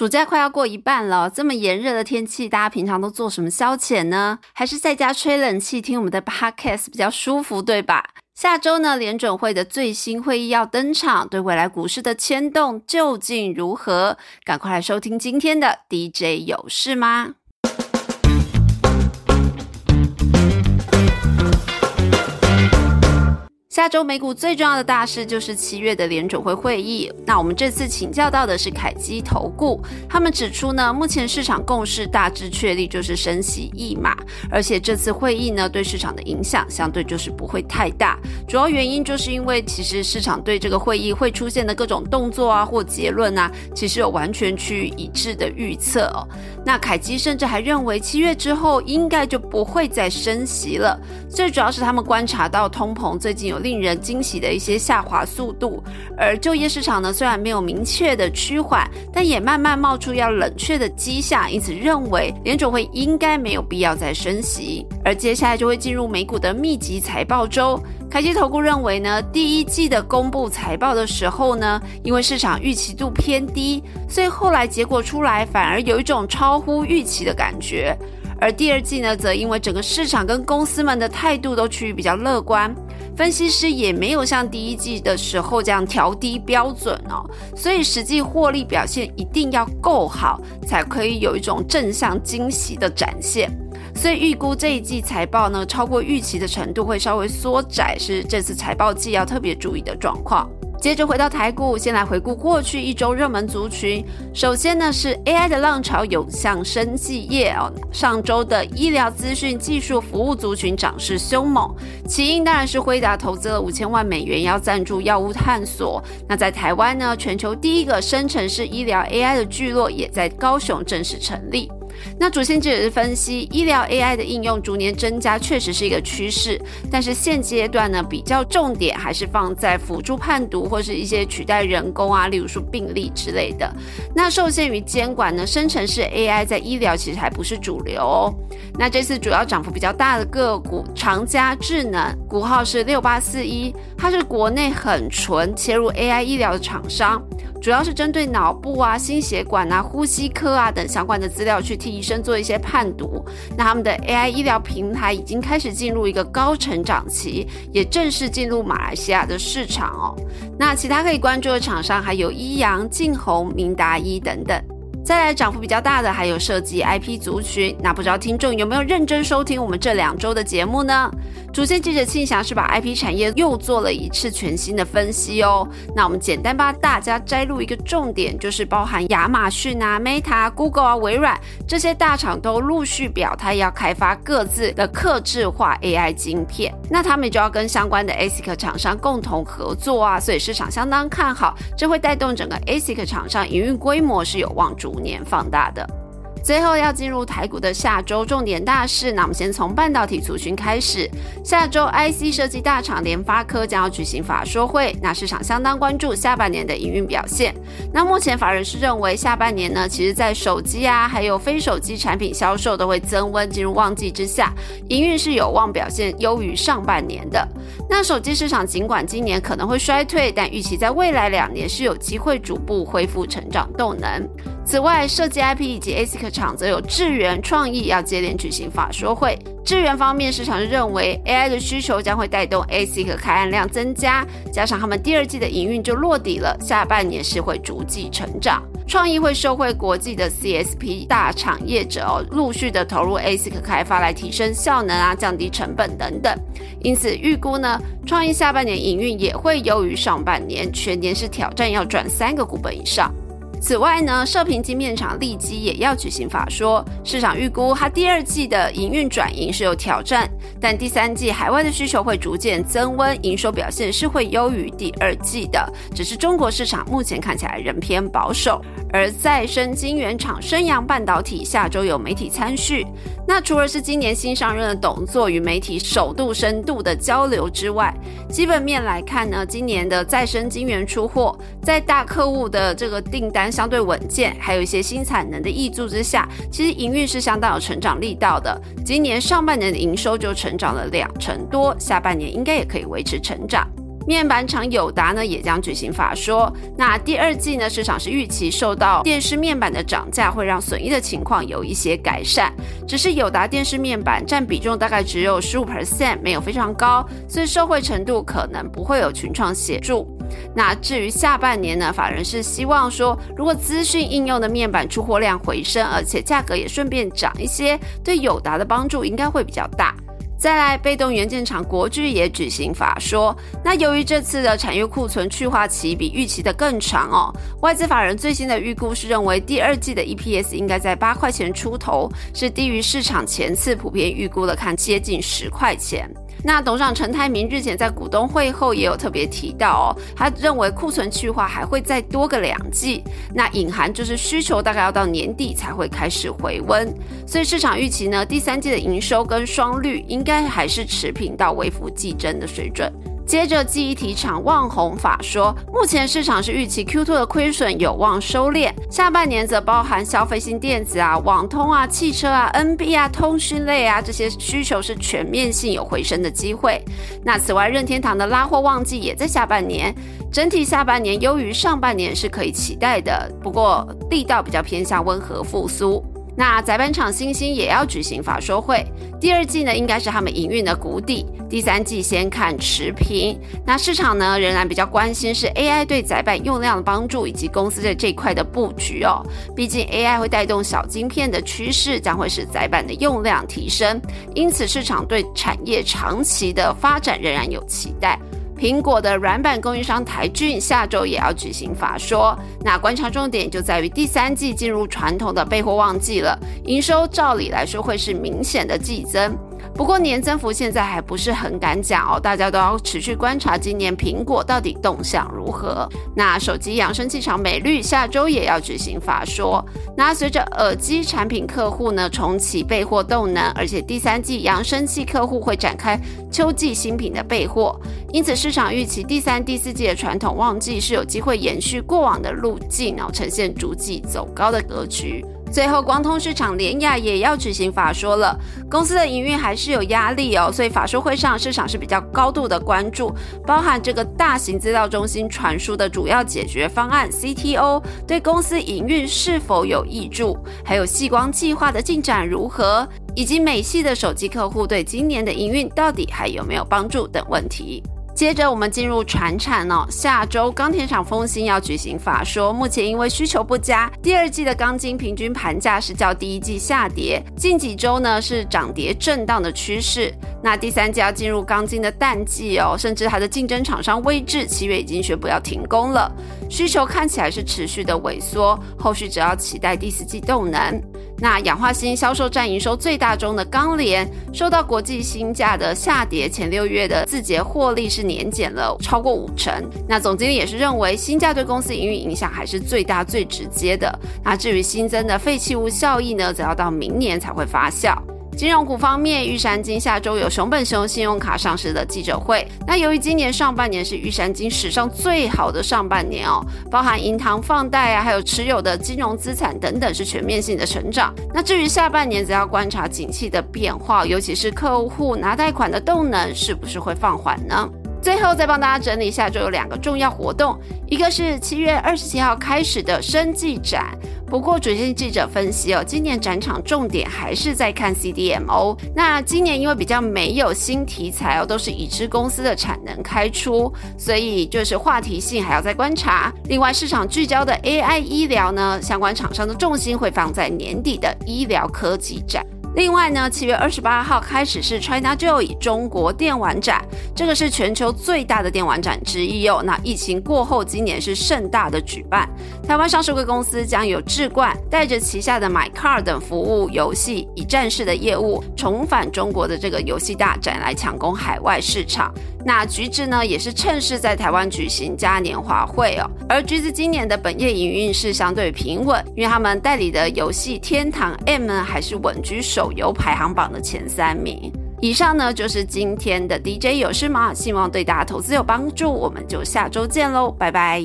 暑假快要过一半了，这么炎热的天气，大家平常都做什么消遣呢？还是在家吹冷气听我们的 podcast 比较舒服，对吧？下周呢，联准会的最新会议要登场，对未来股市的牵动究竟如何？赶快来收听今天的 DJ 有事吗？下周美股最重要的大事就是七月的联准会会议。那我们这次请教到的是凯基投顾，他们指出呢，目前市场共识大致确立就是升息一码，而且这次会议呢对市场的影响相对就是不会太大。主要原因就是因为其实市场对这个会议会出现的各种动作啊或结论啊，其实有完全趋于一致的预测哦。那凯基甚至还认为七月之后应该就不会再升息了。最主要是他们观察到通膨最近有。令人惊喜的一些下滑速度，而就业市场呢，虽然没有明确的趋缓，但也慢慢冒出要冷却的迹象，因此认为联准会应该没有必要再升息。而接下来就会进入美股的密集财报周，凯基投顾认为呢，第一季的公布财报的时候呢，因为市场预期度偏低，所以后来结果出来反而有一种超乎预期的感觉。而第二季呢，则因为整个市场跟公司们的态度都趋于比较乐观。分析师也没有像第一季的时候这样调低标准哦，所以实际获利表现一定要够好，才可以有一种正向惊喜的展现。所以预估这一季财报呢，超过预期的程度会稍微缩窄，是这次财报季要特别注意的状况。接着回到台股，先来回顾过去一周热门族群。首先呢是 AI 的浪潮涌向生技业哦。上周的医疗资讯技术服务族群涨势凶猛，起因当然是辉达投资了五千万美元要赞助药物探索。那在台湾呢，全球第一个生成式医疗 AI 的聚落也在高雄正式成立。那主线记者是分析，医疗 AI 的应用逐年增加，确实是一个趋势。但是现阶段呢，比较重点还是放在辅助判读或是一些取代人工啊，例如说病例之类的。那受限于监管呢，生成式 AI 在医疗其实还不是主流哦。那这次主要涨幅比较大的个股，长嘉智能股号是六八四一，它是国内很纯切入 AI 医疗的厂商。主要是针对脑部啊、心血管啊、呼吸科啊等相关的资料去替医生做一些判读。那他们的 AI 医疗平台已经开始进入一个高成长期，也正式进入马来西亚的市场哦。那其他可以关注的厂商还有医阳、晋宏、明达医等等。再来涨幅比较大的还有涉及 IP 族群，那不知道听众有没有认真收听我们这两周的节目呢？主线记者庆祥是把 IP 产业又做了一次全新的分析哦。那我们简单帮大家摘录一个重点，就是包含亚马逊啊、Meta、Google 啊、微软这些大厂都陆续表态要开发各自的客制化 AI 晶片，那他们就要跟相关的 ASIC 厂商共同合作啊，所以市场相当看好，这会带动整个 ASIC 厂商营运规模是有望逐五年放大的。最后要进入台股的下周重点大事，那我们先从半导体族群开始。下周 IC 设计大厂联发科将要举行法说会，那市场相当关注下半年的营运表现。那目前法人是认为下半年呢，其实在手机啊，还有非手机产品销售都会增温，进入旺季之下，营运是有望表现优于上半年的。那手机市场尽管今年可能会衰退，但预期在未来两年是有机会逐步恢复成长动能。此外，设计 IP 以及 ASIC 厂则有智源创意要接连举行法说会。智源方面，市场认为 AI 的需求将会带动 ASIC 开案量增加，加上他们第二季的营运就落底了，下半年是会逐季成长。创意会受惠国际的 CSP 大厂业者哦，陆续的投入 ASIC 开发来提升效能啊，降低成本等等。因此预估呢，创意下半年营运也会优于上半年，全年是挑战要转三个股本以上。此外呢，射频晶片厂立基也要举行法说，市场预估它第二季的营运转盈是有挑战，但第三季海外的需求会逐渐增温，营收表现是会优于第二季的，只是中国市场目前看起来仍偏保守。而再生晶圆厂升阳半导体下周有媒体参叙，那除了是今年新上任的董座与媒体首度深度的交流之外，基本面来看呢，今年的再生晶圆出货在大客户的这个订单。相对稳健，还有一些新产能的挹注之下，其实营运是相当有成长力道的。今年上半年的营收就成长了两成多，下半年应该也可以维持成长。面板厂友达呢也将举行法说。那第二季呢，市场是预期受到电视面板的涨价会让损益的情况有一些改善。只是友达电视面板占比重大概只有十五 percent，没有非常高，所以受惠程度可能不会有群创协助。那至于下半年呢，法人是希望说，如果资讯应用的面板出货量回升，而且价格也顺便涨一些，对友达的帮助应该会比较大。再来，被动元件厂国巨也举行法说。那由于这次的产业库存去化期比预期的更长哦，外资法人最新的预估是认为第二季的 EPS 应该在八块钱出头，是低于市场前次普遍预估的，看接近十块钱。那董事长陈泰明日前在股东会后也有特别提到哦，他认为库存去化还会再多个两季，那隐含就是需求大概要到年底才会开始回温，所以市场预期呢，第三季的营收跟双率应该还是持平到微幅季增的水准。接着，记忆体厂旺宏法说，目前市场是预期 Q2 的亏损有望收敛，下半年则包含消费性电子啊、网通啊、汽车啊、NB 啊、通讯类啊这些需求是全面性有回升的机会。那此外，任天堂的拉货旺季也在下半年，整体下半年优于上半年是可以期待的，不过力道比较偏向温和复苏。那载板厂星星也要举行法说会，第二季呢应该是他们营运的谷底，第三季先看持平。那市场呢仍然比较关心是 AI 对载板用量的帮助，以及公司在这块的布局哦。毕竟 AI 会带动小晶片的趋势，将会使载板的用量提升，因此市场对产业长期的发展仍然有期待。苹果的软板供应商台骏下周也要举行法说，那观察重点就在于第三季进入传统的备货旺季了，营收照理来说会是明显的季增。不过年增幅现在还不是很敢讲哦，大家都要持续观察今年苹果到底动向如何。那手机扬声器厂美绿下周也要举行法说。那随着耳机产品客户呢重启备货动能，而且第三季扬声器客户会展开秋季新品的备货，因此市场预期第三、第四季的传统旺季是有机会延续过往的路径，然后呈现逐季走高的格局。最后，光通市场联雅也要举行法说了，公司的营运还是有压力哦，所以法说会上市场是比较高度的关注，包含这个大型资料中心传输的主要解决方案 CTO 对公司营运是否有益助，还有细光计划的进展如何，以及美系的手机客户对今年的营运到底还有没有帮助等问题。接着我们进入船产哦，下周钢铁厂丰兴要举行法说，目前因为需求不佳，第二季的钢筋平均盘价是较第一季下跌，近几周呢是涨跌震荡的趋势。那第三季要进入钢筋的淡季哦，甚至它的竞争厂商威智七月已经宣布要停工了，需求看起来是持续的萎缩，后续只要期待第四季动能。那氧化锌销售占营收最大中的钢联，受到国际锌价的下跌，前六月的字节获利是年减了超过五成。那总经理也是认为，锌价对公司营运影响还是最大最直接的。那至于新增的废弃物效益呢，则要到明年才会发酵。金融股方面，玉山金下周有熊本熊信用卡上市的记者会。那由于今年上半年是玉山金史上最好的上半年哦，包含银行放贷啊，还有持有的金融资产等等是全面性的成长。那至于下半年，则要观察景气的变化，尤其是客户拿贷款的动能是不是会放缓呢？最后再帮大家整理一下周有两个重要活动，一个是七月二十七号开始的生技展。不过，主线记者分析哦，今年展场重点还是在看 CDMO。那今年因为比较没有新题材哦，都是已知公司的产能开出，所以就是话题性还要再观察。另外，市场聚焦的 AI 医疗呢，相关厂商的重心会放在年底的医疗科技展。另外呢，七月二十八号开始是 China Joy 中国电玩展，这个是全球最大的电玩展之一哦。那疫情过后，今年是盛大的举办，台湾上市贵公司将有智冠带着旗下的 MyCar 等服务游戏一站式的业务重返中国的这个游戏大展来抢攻海外市场。那橘子呢，也是趁势在台湾举行嘉年华会哦。而橘子今年的本业营运是相对平稳，因为他们代理的游戏天堂 M 呢，还是稳居手游排行榜的前三名。以上呢就是今天的 DJ 有事吗？希望对大家投资有帮助，我们就下周见喽，拜拜。